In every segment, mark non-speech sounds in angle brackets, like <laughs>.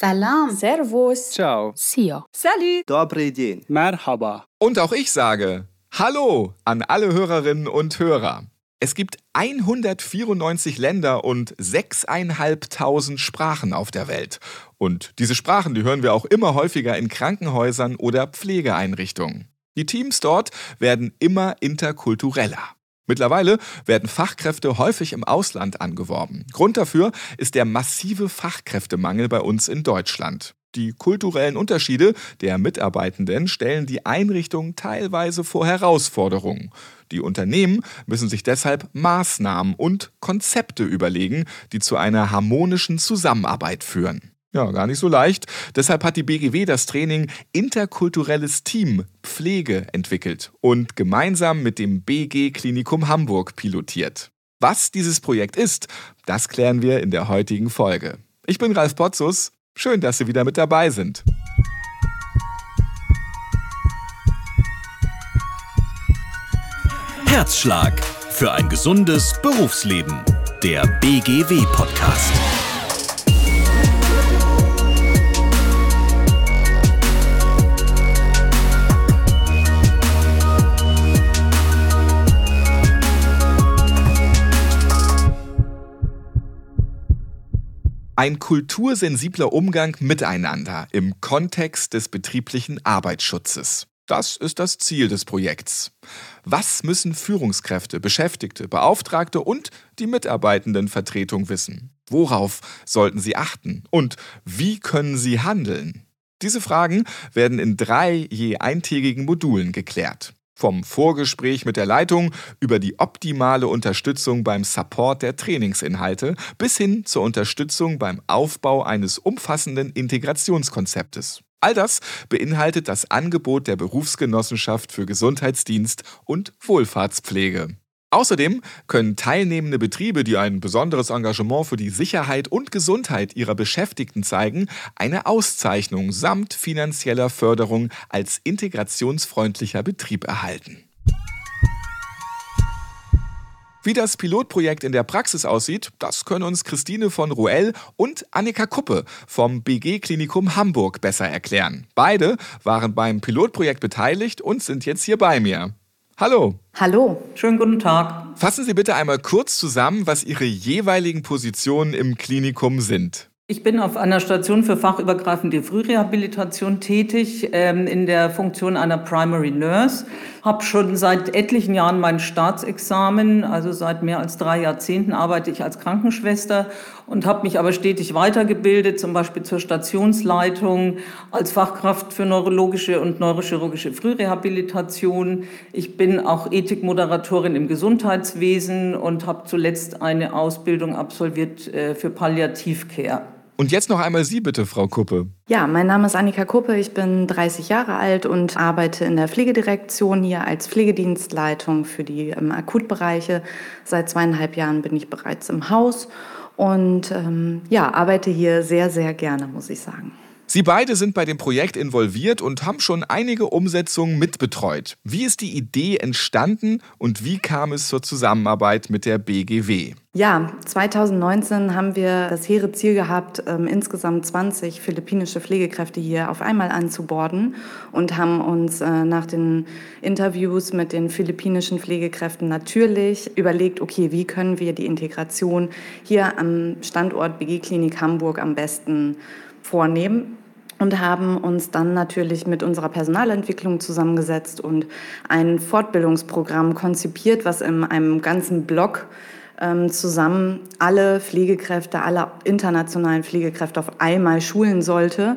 Salam. Servus. Ciao. Sio. Salut. Dobre den. Merhaba. Und auch ich sage Hallo an alle Hörerinnen und Hörer. Es gibt 194 Länder und 6.500 Sprachen auf der Welt. Und diese Sprachen, die hören wir auch immer häufiger in Krankenhäusern oder Pflegeeinrichtungen. Die Teams dort werden immer interkultureller. Mittlerweile werden Fachkräfte häufig im Ausland angeworben. Grund dafür ist der massive Fachkräftemangel bei uns in Deutschland. Die kulturellen Unterschiede der Mitarbeitenden stellen die Einrichtung teilweise vor Herausforderungen. Die Unternehmen müssen sich deshalb Maßnahmen und Konzepte überlegen, die zu einer harmonischen Zusammenarbeit führen. Ja, gar nicht so leicht. Deshalb hat die BGW das Training Interkulturelles Team Pflege entwickelt und gemeinsam mit dem BG Klinikum Hamburg pilotiert. Was dieses Projekt ist, das klären wir in der heutigen Folge. Ich bin Ralf Potzus. Schön, dass Sie wieder mit dabei sind. Herzschlag für ein gesundes Berufsleben. Der BGW-Podcast. Ein kultursensibler Umgang miteinander im Kontext des betrieblichen Arbeitsschutzes. Das ist das Ziel des Projekts. Was müssen Führungskräfte, Beschäftigte, Beauftragte und die Mitarbeitendenvertretung wissen? Worauf sollten sie achten? Und wie können sie handeln? Diese Fragen werden in drei je eintägigen Modulen geklärt. Vom Vorgespräch mit der Leitung über die optimale Unterstützung beim Support der Trainingsinhalte bis hin zur Unterstützung beim Aufbau eines umfassenden Integrationskonzeptes. All das beinhaltet das Angebot der Berufsgenossenschaft für Gesundheitsdienst und Wohlfahrtspflege. Außerdem können teilnehmende Betriebe, die ein besonderes Engagement für die Sicherheit und Gesundheit ihrer Beschäftigten zeigen, eine Auszeichnung samt finanzieller Förderung als integrationsfreundlicher Betrieb erhalten. Wie das Pilotprojekt in der Praxis aussieht, das können uns Christine von Ruell und Annika Kuppe vom BG Klinikum Hamburg besser erklären. Beide waren beim Pilotprojekt beteiligt und sind jetzt hier bei mir. Hallo. Hallo. Schönen guten Tag. Fassen Sie bitte einmal kurz zusammen, was Ihre jeweiligen Positionen im Klinikum sind. Ich bin auf einer Station für fachübergreifende Frührehabilitation tätig, ähm, in der Funktion einer Primary Nurse. Habe schon seit etlichen Jahren mein Staatsexamen, also seit mehr als drei Jahrzehnten arbeite ich als Krankenschwester und habe mich aber stetig weitergebildet, zum Beispiel zur Stationsleitung, als Fachkraft für neurologische und neurochirurgische Frührehabilitation. Ich bin auch Ethikmoderatorin im Gesundheitswesen und habe zuletzt eine Ausbildung absolviert äh, für Palliativcare. Und jetzt noch einmal Sie bitte, Frau Kuppe. Ja, mein Name ist Annika Kuppe, ich bin 30 Jahre alt und arbeite in der Pflegedirektion hier als Pflegedienstleitung für die ähm, Akutbereiche. Seit zweieinhalb Jahren bin ich bereits im Haus und ähm, ja, arbeite hier sehr, sehr gerne, muss ich sagen. Sie beide sind bei dem Projekt involviert und haben schon einige Umsetzungen mitbetreut. Wie ist die Idee entstanden und wie kam es zur Zusammenarbeit mit der BGW? Ja, 2019 haben wir das hehre Ziel gehabt, ähm, insgesamt 20 philippinische Pflegekräfte hier auf einmal anzuborden und haben uns äh, nach den Interviews mit den philippinischen Pflegekräften natürlich überlegt, okay, wie können wir die Integration hier am Standort BG Klinik Hamburg am besten vornehmen und haben uns dann natürlich mit unserer Personalentwicklung zusammengesetzt und ein Fortbildungsprogramm konzipiert, was in einem ganzen Block ähm, zusammen alle Pflegekräfte, alle internationalen Pflegekräfte auf einmal schulen sollte,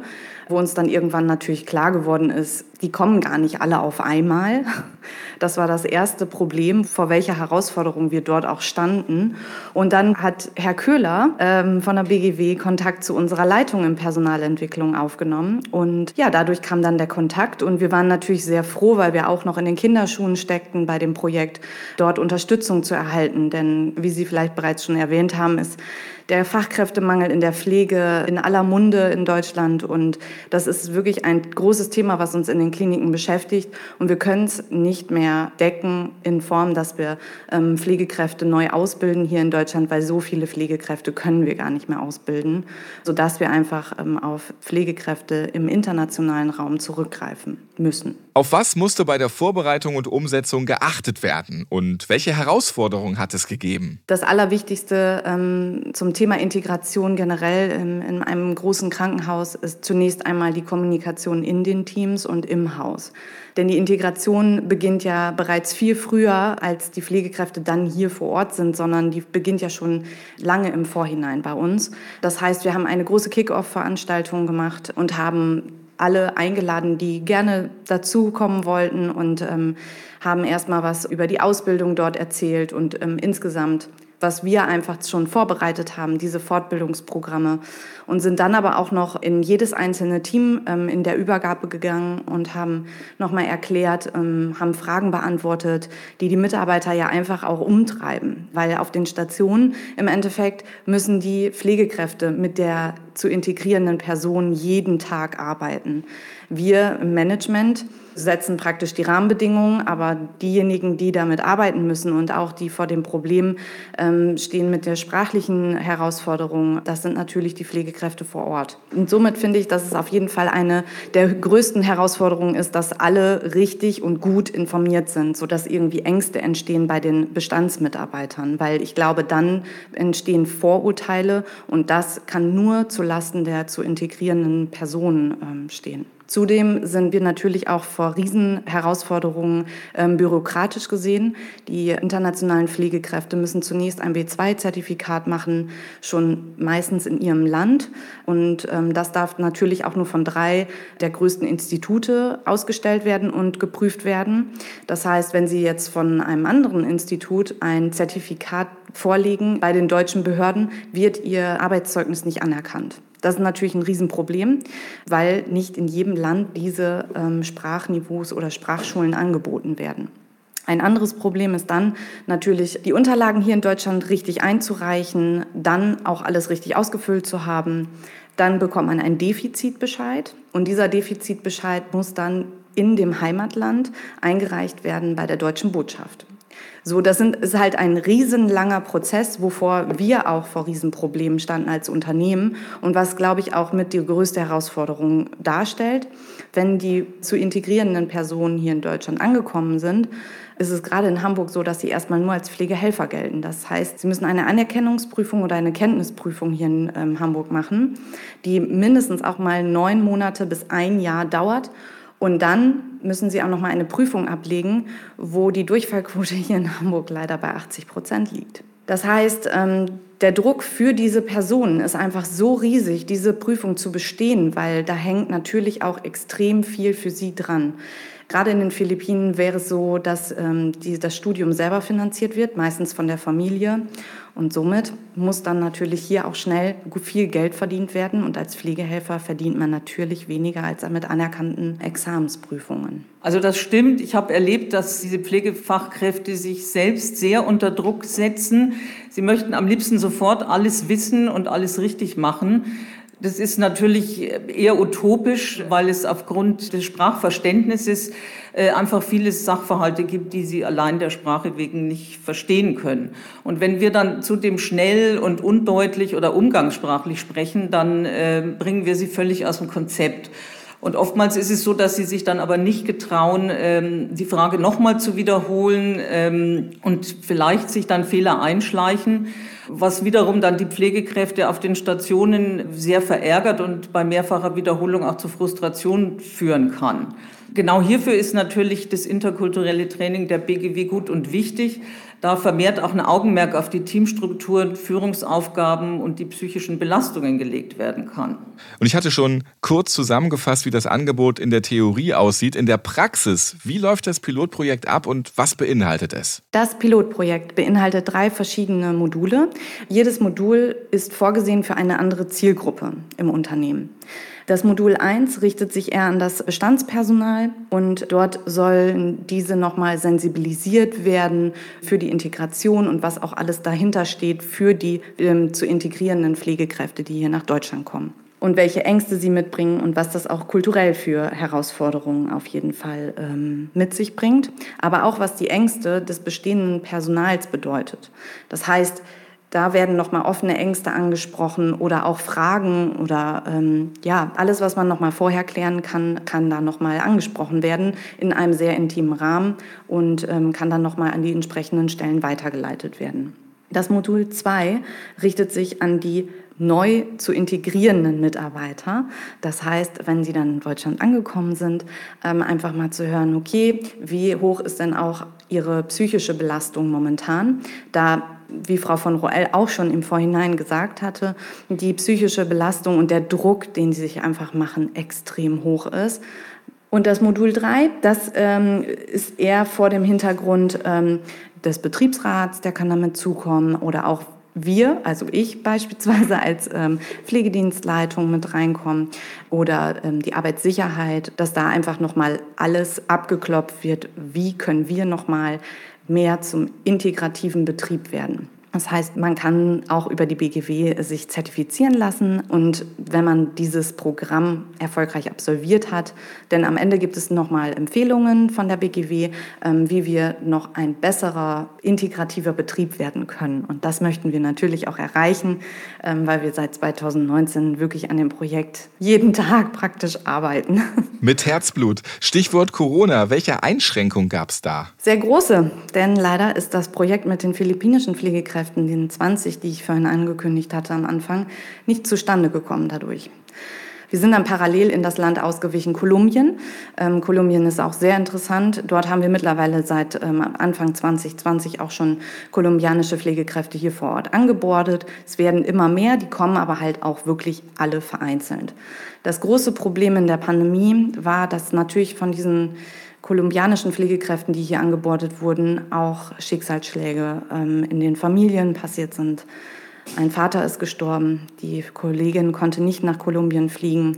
wo uns dann irgendwann natürlich klar geworden ist, die kommen gar nicht alle auf einmal. Das war das erste Problem, vor welcher Herausforderung wir dort auch standen. Und dann hat Herr Köhler ähm, von der BGW Kontakt zu unserer Leitung in Personalentwicklung aufgenommen. Und ja, dadurch kam dann der Kontakt. Und wir waren natürlich sehr froh, weil wir auch noch in den Kinderschuhen steckten bei dem Projekt, dort Unterstützung zu erhalten. Denn wie Sie vielleicht bereits schon erwähnt haben, ist der Fachkräftemangel in der Pflege in aller Munde in Deutschland. Und das ist wirklich ein großes Thema, was uns in den Kliniken beschäftigt. Und wir können es nicht mehr decken in Form, dass wir ähm, Pflegekräfte neu ausbilden hier in Deutschland, weil so viele Pflegekräfte können wir gar nicht mehr ausbilden, sodass wir einfach ähm, auf Pflegekräfte im internationalen Raum zurückgreifen müssen. Auf was musste bei der Vorbereitung und Umsetzung geachtet werden und welche Herausforderungen hat es gegeben? Das Allerwichtigste ähm, zum Thema Integration generell in, in einem großen Krankenhaus ist zunächst einmal die Kommunikation in den Teams und im Haus. Denn die Integration beginnt ja bereits viel früher, als die Pflegekräfte dann hier vor Ort sind, sondern die beginnt ja schon lange im Vorhinein bei uns. Das heißt, wir haben eine große Kick-Off-Veranstaltung gemacht und haben alle eingeladen, die gerne dazukommen wollten und ähm, haben erstmal was über die Ausbildung dort erzählt und ähm, insgesamt was wir einfach schon vorbereitet haben, diese Fortbildungsprogramme. Und sind dann aber auch noch in jedes einzelne Team ähm, in der Übergabe gegangen und haben nochmal erklärt, ähm, haben Fragen beantwortet, die die Mitarbeiter ja einfach auch umtreiben. Weil auf den Stationen im Endeffekt müssen die Pflegekräfte mit der zu integrierenden Person jeden Tag arbeiten. Wir im Management setzen praktisch die Rahmenbedingungen, aber diejenigen, die damit arbeiten müssen und auch die vor dem Problem ähm, stehen mit der sprachlichen Herausforderung, das sind natürlich die Pflegekräfte vor Ort. Und somit finde ich, dass es auf jeden Fall eine der größten Herausforderungen ist, dass alle richtig und gut informiert sind, sodass irgendwie Ängste entstehen bei den Bestandsmitarbeitern, weil ich glaube, dann entstehen Vorurteile und das kann nur zulasten der zu integrierenden Personen ähm, stehen. Zudem sind wir natürlich auch vor Riesenherausforderungen ähm, bürokratisch gesehen. Die internationalen Pflegekräfte müssen zunächst ein B2-Zertifikat machen, schon meistens in ihrem Land. Und ähm, das darf natürlich auch nur von drei der größten Institute ausgestellt werden und geprüft werden. Das heißt, wenn Sie jetzt von einem anderen Institut ein Zertifikat vorlegen bei den deutschen Behörden, wird Ihr Arbeitszeugnis nicht anerkannt. Das ist natürlich ein Riesenproblem, weil nicht in jedem Land diese ähm, Sprachniveaus oder Sprachschulen angeboten werden. Ein anderes Problem ist dann natürlich, die Unterlagen hier in Deutschland richtig einzureichen, dann auch alles richtig ausgefüllt zu haben. Dann bekommt man einen Defizitbescheid und dieser Defizitbescheid muss dann in dem Heimatland eingereicht werden bei der deutschen Botschaft. So, das sind, ist halt ein riesenlanger Prozess, wovor wir auch vor Riesenproblemen standen als Unternehmen und was, glaube ich, auch mit die größte Herausforderung darstellt. Wenn die zu integrierenden Personen hier in Deutschland angekommen sind, ist es gerade in Hamburg so, dass sie erstmal nur als Pflegehelfer gelten. Das heißt, sie müssen eine Anerkennungsprüfung oder eine Kenntnisprüfung hier in ähm, Hamburg machen, die mindestens auch mal neun Monate bis ein Jahr dauert und dann müssen Sie auch noch mal eine Prüfung ablegen, wo die Durchfallquote hier in Hamburg leider bei 80 Prozent liegt. Das heißt, ähm, der Druck für diese Personen ist einfach so riesig, diese Prüfung zu bestehen, weil da hängt natürlich auch extrem viel für sie dran. Gerade in den Philippinen wäre es so, dass ähm, das Studium selber finanziert wird, meistens von der Familie. Und somit muss dann natürlich hier auch schnell viel Geld verdient werden. Und als Pflegehelfer verdient man natürlich weniger als mit anerkannten Examensprüfungen. Also das stimmt. Ich habe erlebt, dass diese Pflegefachkräfte sich selbst sehr unter Druck setzen. Sie möchten am liebsten sofort alles wissen und alles richtig machen. Das ist natürlich eher utopisch, weil es aufgrund des Sprachverständnisses äh, einfach viele Sachverhalte gibt, die sie allein der Sprache wegen nicht verstehen können. Und wenn wir dann zudem schnell und undeutlich oder umgangssprachlich sprechen, dann äh, bringen wir sie völlig aus dem Konzept. Und oftmals ist es so, dass sie sich dann aber nicht getrauen, ähm, die Frage nochmal zu wiederholen ähm, und vielleicht sich dann Fehler einschleichen, was wiederum dann die Pflegekräfte auf den Stationen sehr verärgert und bei mehrfacher Wiederholung auch zu Frustration führen kann. Genau hierfür ist natürlich das interkulturelle Training der BGW gut und wichtig, da vermehrt auch ein Augenmerk auf die Teamstrukturen, Führungsaufgaben und die psychischen Belastungen gelegt werden kann. Und ich hatte schon kurz zusammengefasst, wie das Angebot in der Theorie aussieht. In der Praxis, wie läuft das Pilotprojekt ab und was beinhaltet es? Das Pilotprojekt beinhaltet drei verschiedene Module. Jedes Modul ist vorgesehen für eine andere Zielgruppe im Unternehmen. Das Modul 1 richtet sich eher an das Bestandspersonal und dort sollen diese nochmal sensibilisiert werden für die Integration und was auch alles dahinter steht für die ähm, zu integrierenden Pflegekräfte, die hier nach Deutschland kommen und welche Ängste sie mitbringen und was das auch kulturell für Herausforderungen auf jeden Fall ähm, mit sich bringt, aber auch was die Ängste des bestehenden Personals bedeutet. Das heißt, da werden nochmal offene Ängste angesprochen oder auch Fragen oder ähm, ja, alles, was man nochmal vorher klären kann, kann da nochmal angesprochen werden in einem sehr intimen Rahmen und ähm, kann dann nochmal an die entsprechenden Stellen weitergeleitet werden. Das Modul 2 richtet sich an die neu zu integrierenden Mitarbeiter. Das heißt, wenn sie dann in Deutschland angekommen sind, ähm, einfach mal zu hören, okay, wie hoch ist denn auch ihre psychische Belastung momentan? Da wie Frau von Roel auch schon im Vorhinein gesagt hatte, die psychische Belastung und der Druck, den sie sich einfach machen, extrem hoch ist. Und das Modul 3, das ähm, ist eher vor dem Hintergrund ähm, des Betriebsrats, der kann damit zukommen oder auch wir, also ich <laughs> beispielsweise als ähm, Pflegedienstleitung mit reinkommen oder ähm, die Arbeitssicherheit, dass da einfach nochmal alles abgeklopft wird, wie können wir nochmal mehr zum integrativen Betrieb werden. Das heißt, man kann auch über die BGW sich zertifizieren lassen und wenn man dieses Programm erfolgreich absolviert hat, denn am Ende gibt es nochmal Empfehlungen von der BGW, ähm, wie wir noch ein besserer integrativer Betrieb werden können. Und das möchten wir natürlich auch erreichen, ähm, weil wir seit 2019 wirklich an dem Projekt jeden <laughs> Tag praktisch arbeiten. Mit Herzblut. Stichwort Corona. Welche Einschränkung gab es da? Sehr große, denn leider ist das Projekt mit den philippinischen Pflegekräften Fachkräften, den 20, die ich vorhin angekündigt hatte am Anfang, nicht zustande gekommen dadurch. Wir sind dann parallel in das Land ausgewichen, Kolumbien. Ähm, Kolumbien ist auch sehr interessant. Dort haben wir mittlerweile seit ähm, Anfang 2020 auch schon kolumbianische Pflegekräfte hier vor Ort angebordet. Es werden immer mehr, die kommen aber halt auch wirklich alle vereinzelt. Das große Problem in der Pandemie war, dass natürlich von diesen kolumbianischen Pflegekräften, die hier angebordet wurden, auch Schicksalsschläge ähm, in den Familien passiert sind. Ein Vater ist gestorben, die Kollegin konnte nicht nach Kolumbien fliegen.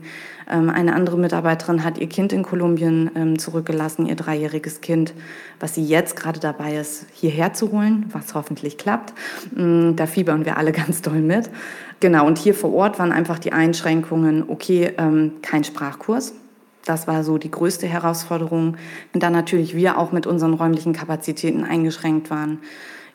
Ähm, eine andere Mitarbeiterin hat ihr Kind in Kolumbien ähm, zurückgelassen, ihr dreijähriges Kind, was sie jetzt gerade dabei ist, hierher zu holen, was hoffentlich klappt. Ähm, da fiebern wir alle <laughs> ganz doll mit. Genau, und hier vor Ort waren einfach die Einschränkungen, okay, ähm, kein Sprachkurs, das war so die größte Herausforderung. Und dann natürlich wir auch mit unseren räumlichen Kapazitäten eingeschränkt waren.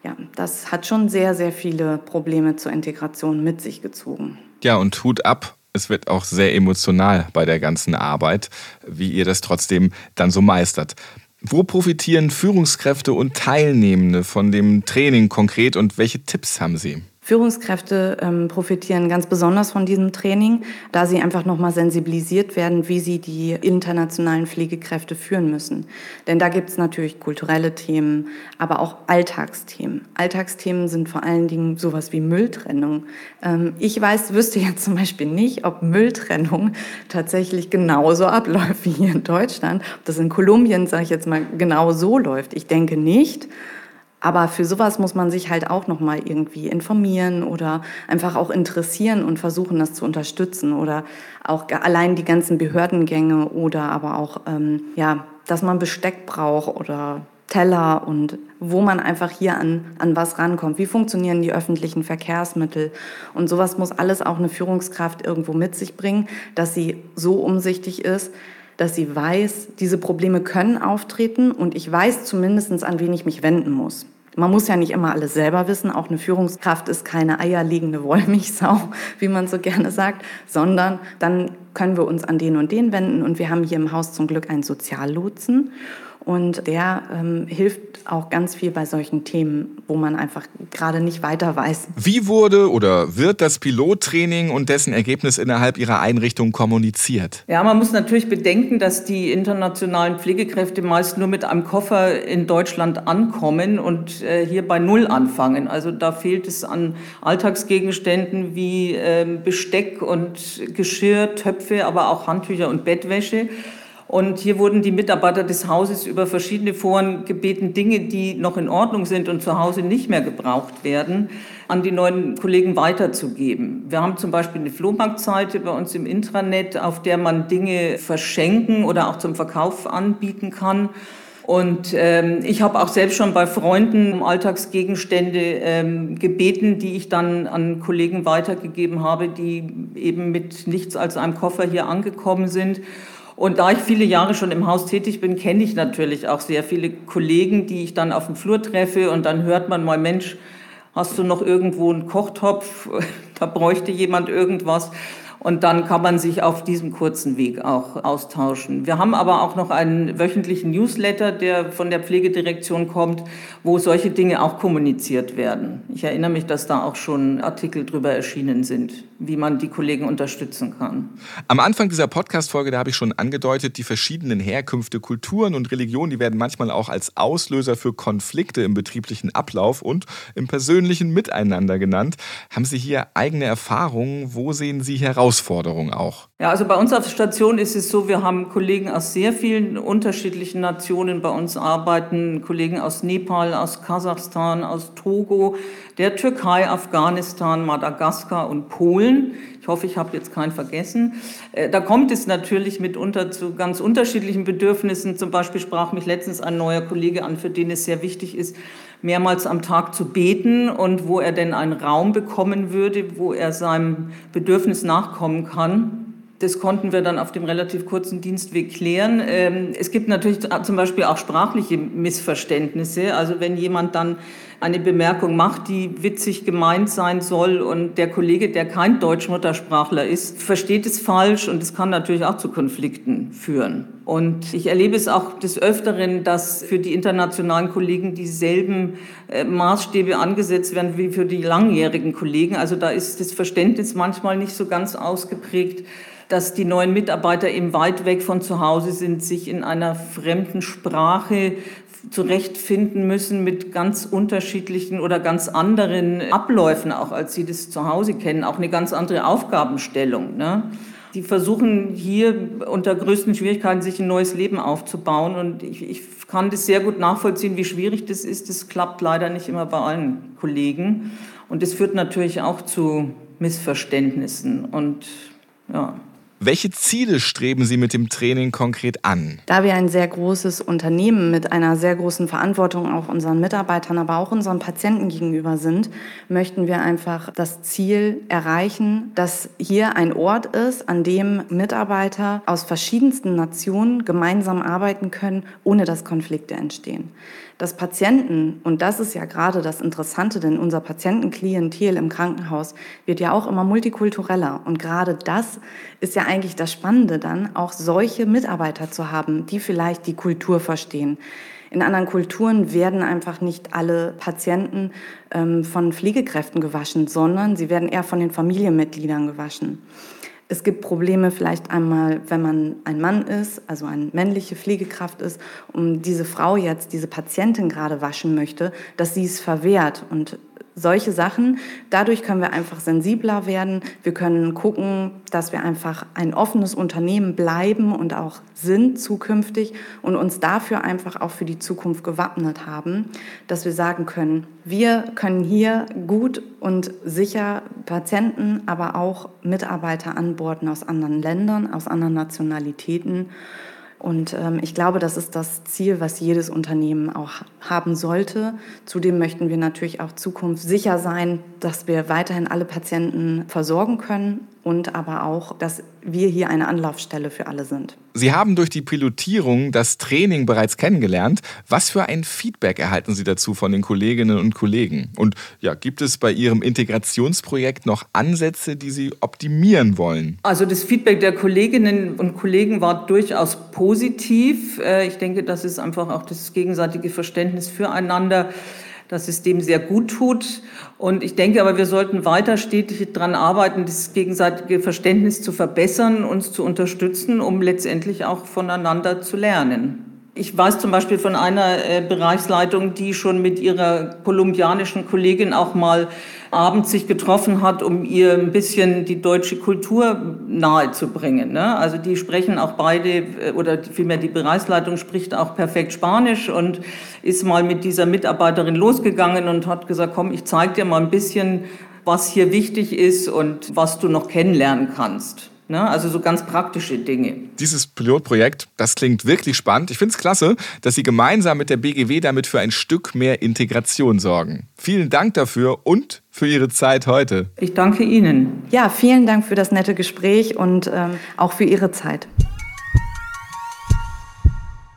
Ja, das hat schon sehr, sehr viele Probleme zur Integration mit sich gezogen. Ja, und Hut ab. Es wird auch sehr emotional bei der ganzen Arbeit, wie ihr das trotzdem dann so meistert. Wo profitieren Führungskräfte und Teilnehmende von dem Training konkret und welche Tipps haben Sie? Führungskräfte ähm, profitieren ganz besonders von diesem Training, da sie einfach nochmal sensibilisiert werden, wie sie die internationalen Pflegekräfte führen müssen. Denn da gibt es natürlich kulturelle Themen, aber auch Alltagsthemen. Alltagsthemen sind vor allen Dingen sowas wie Mülltrennung. Ähm, ich weiß, wüsste jetzt zum Beispiel nicht, ob Mülltrennung tatsächlich genauso abläuft wie hier in Deutschland. Ob das in Kolumbien, sage ich jetzt mal, genau so läuft. Ich denke nicht. Aber für sowas muss man sich halt auch noch mal irgendwie informieren oder einfach auch interessieren und versuchen, das zu unterstützen oder auch allein die ganzen Behördengänge oder aber auch ähm, ja, dass man Besteck braucht oder Teller und wo man einfach hier an, an was rankommt. Wie funktionieren die öffentlichen Verkehrsmittel? Und sowas muss alles auch eine Führungskraft irgendwo mit sich bringen, dass sie so umsichtig ist, dass sie weiß, diese Probleme können auftreten und ich weiß zumindest, an wen ich mich wenden muss. Man muss ja nicht immer alles selber wissen. Auch eine Führungskraft ist keine eierlegende Wollmilchsau, <laughs> wie man so gerne sagt, sondern dann können wir uns an den und den wenden. Und wir haben hier im Haus zum Glück einen Soziallotsen. Und der ähm, hilft auch ganz viel bei solchen Themen, wo man einfach gerade nicht weiter weiß. Wie wurde oder wird das Pilottraining und dessen Ergebnis innerhalb Ihrer Einrichtung kommuniziert? Ja, man muss natürlich bedenken, dass die internationalen Pflegekräfte meist nur mit einem Koffer in Deutschland ankommen und äh, hier bei Null anfangen. Also da fehlt es an Alltagsgegenständen wie äh, Besteck und Geschirr, Töpfe, aber auch Handtücher und Bettwäsche. Und hier wurden die Mitarbeiter des Hauses über verschiedene Foren gebeten, Dinge, die noch in Ordnung sind und zu Hause nicht mehr gebraucht werden, an die neuen Kollegen weiterzugeben. Wir haben zum Beispiel eine Flohmarktseite bei uns im Intranet, auf der man Dinge verschenken oder auch zum Verkauf anbieten kann. Und ähm, ich habe auch selbst schon bei Freunden um Alltagsgegenstände ähm, gebeten, die ich dann an Kollegen weitergegeben habe, die eben mit nichts als einem Koffer hier angekommen sind. Und da ich viele Jahre schon im Haus tätig bin, kenne ich natürlich auch sehr viele Kollegen, die ich dann auf dem Flur treffe und dann hört man mal, Mensch, hast du noch irgendwo einen Kochtopf? <laughs> Da bräuchte jemand irgendwas. Und dann kann man sich auf diesem kurzen Weg auch austauschen. Wir haben aber auch noch einen wöchentlichen Newsletter, der von der Pflegedirektion kommt, wo solche Dinge auch kommuniziert werden. Ich erinnere mich, dass da auch schon Artikel drüber erschienen sind, wie man die Kollegen unterstützen kann. Am Anfang dieser Podcast-Folge, da habe ich schon angedeutet, die verschiedenen Herkünfte, Kulturen und Religionen, die werden manchmal auch als Auslöser für Konflikte im betrieblichen Ablauf und im persönlichen Miteinander genannt. Haben Sie hier eigene Erfahrungen? Wo sehen Sie heraus? Herausforderung auch? Ja, also bei uns auf der Station ist es so, wir haben Kollegen aus sehr vielen unterschiedlichen Nationen bei uns arbeiten, Kollegen aus Nepal, aus Kasachstan, aus Togo, der Türkei, Afghanistan, Madagaskar und Polen. Ich hoffe, ich habe jetzt keinen vergessen. Äh, da kommt es natürlich mitunter zu ganz unterschiedlichen Bedürfnissen. Zum Beispiel sprach mich letztens ein neuer Kollege an, für den es sehr wichtig ist, mehrmals am Tag zu beten und wo er denn einen Raum bekommen würde, wo er seinem Bedürfnis nachkommen kann. Das konnten wir dann auf dem relativ kurzen Dienstweg klären. Ähm, es gibt natürlich zum Beispiel auch sprachliche Missverständnisse. Also wenn jemand dann eine Bemerkung macht, die witzig gemeint sein soll und der Kollege, der kein Deutschmuttersprachler ist, versteht es falsch und es kann natürlich auch zu Konflikten führen. Und ich erlebe es auch des Öfteren, dass für die internationalen Kollegen dieselben äh, Maßstäbe angesetzt werden wie für die langjährigen Kollegen. Also da ist das Verständnis manchmal nicht so ganz ausgeprägt dass die neuen Mitarbeiter eben weit weg von zu Hause sind, sich in einer fremden Sprache zurechtfinden müssen mit ganz unterschiedlichen oder ganz anderen Abläufen, auch als sie das zu Hause kennen, auch eine ganz andere Aufgabenstellung. Ne? Die versuchen hier unter größten Schwierigkeiten sich ein neues Leben aufzubauen und ich, ich kann das sehr gut nachvollziehen, wie schwierig das ist. Das klappt leider nicht immer bei allen Kollegen und das führt natürlich auch zu Missverständnissen und ja. Welche Ziele streben Sie mit dem Training konkret an? Da wir ein sehr großes Unternehmen mit einer sehr großen Verantwortung auch unseren Mitarbeitern, aber auch unseren Patienten gegenüber sind, möchten wir einfach das Ziel erreichen, dass hier ein Ort ist, an dem Mitarbeiter aus verschiedensten Nationen gemeinsam arbeiten können, ohne dass Konflikte entstehen dass Patienten, und das ist ja gerade das Interessante, denn unser Patientenklientel im Krankenhaus wird ja auch immer multikultureller. Und gerade das ist ja eigentlich das Spannende dann, auch solche Mitarbeiter zu haben, die vielleicht die Kultur verstehen. In anderen Kulturen werden einfach nicht alle Patienten ähm, von Pflegekräften gewaschen, sondern sie werden eher von den Familienmitgliedern gewaschen. Es gibt Probleme vielleicht einmal, wenn man ein Mann ist, also eine männliche Pflegekraft ist, und diese Frau jetzt diese Patientin gerade waschen möchte, dass sie es verwehrt. Und solche Sachen. Dadurch können wir einfach sensibler werden. Wir können gucken, dass wir einfach ein offenes Unternehmen bleiben und auch sind zukünftig und uns dafür einfach auch für die Zukunft gewappnet haben, dass wir sagen können, wir können hier gut und sicher Patienten, aber auch Mitarbeiter anborden aus anderen Ländern, aus anderen Nationalitäten und ähm, ich glaube, das ist das Ziel, was jedes Unternehmen auch haben sollte. Zudem möchten wir natürlich auch zukunftssicher sein, dass wir weiterhin alle Patienten versorgen können und aber auch, dass wir hier eine Anlaufstelle für alle sind. Sie haben durch die Pilotierung das Training bereits kennengelernt. Was für ein Feedback erhalten Sie dazu von den Kolleginnen und Kollegen? Und ja, gibt es bei Ihrem Integrationsprojekt noch Ansätze, die Sie optimieren wollen? Also das Feedback der Kolleginnen und Kollegen war durchaus positiv. Äh, ich denke, das ist einfach auch das gegenseitige Verständnis füreinander dass es dem sehr gut tut. Und ich denke aber, wir sollten weiter stetig daran arbeiten, das gegenseitige Verständnis zu verbessern, uns zu unterstützen, um letztendlich auch voneinander zu lernen. Ich weiß zum Beispiel von einer äh, Bereichsleitung, die schon mit ihrer kolumbianischen Kollegin auch mal abends sich getroffen hat, um ihr ein bisschen die deutsche Kultur nahezubringen. Ne? Also die sprechen auch beide, äh, oder vielmehr die Bereichsleitung spricht auch perfekt Spanisch und ist mal mit dieser Mitarbeiterin losgegangen und hat gesagt, komm, ich zeige dir mal ein bisschen, was hier wichtig ist und was du noch kennenlernen kannst. Ne? Also so ganz praktische Dinge. Dieses Pilotprojekt, das klingt wirklich spannend. Ich finde es klasse, dass Sie gemeinsam mit der BGW damit für ein Stück mehr Integration sorgen. Vielen Dank dafür und für Ihre Zeit heute. Ich danke Ihnen. Ja, vielen Dank für das nette Gespräch und ähm, auch für Ihre Zeit.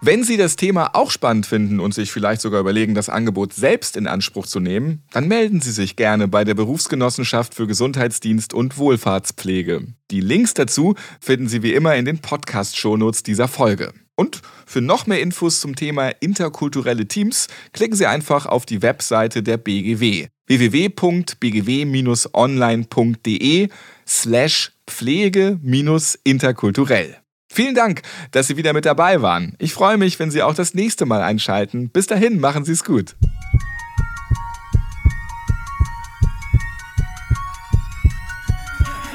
Wenn Sie das Thema auch spannend finden und sich vielleicht sogar überlegen, das Angebot selbst in Anspruch zu nehmen, dann melden Sie sich gerne bei der Berufsgenossenschaft für Gesundheitsdienst und Wohlfahrtspflege. Die Links dazu finden Sie wie immer in den Podcast-Shownotes dieser Folge. Und für noch mehr Infos zum Thema interkulturelle Teams klicken Sie einfach auf die Webseite der BGW www.bgw-online.de slash pflege-interkulturell. Vielen Dank, dass Sie wieder mit dabei waren. Ich freue mich, wenn Sie auch das nächste Mal einschalten. Bis dahin, machen Sie es gut.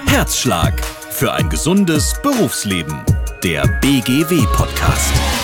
Herzschlag für ein gesundes Berufsleben. Der BGW-Podcast.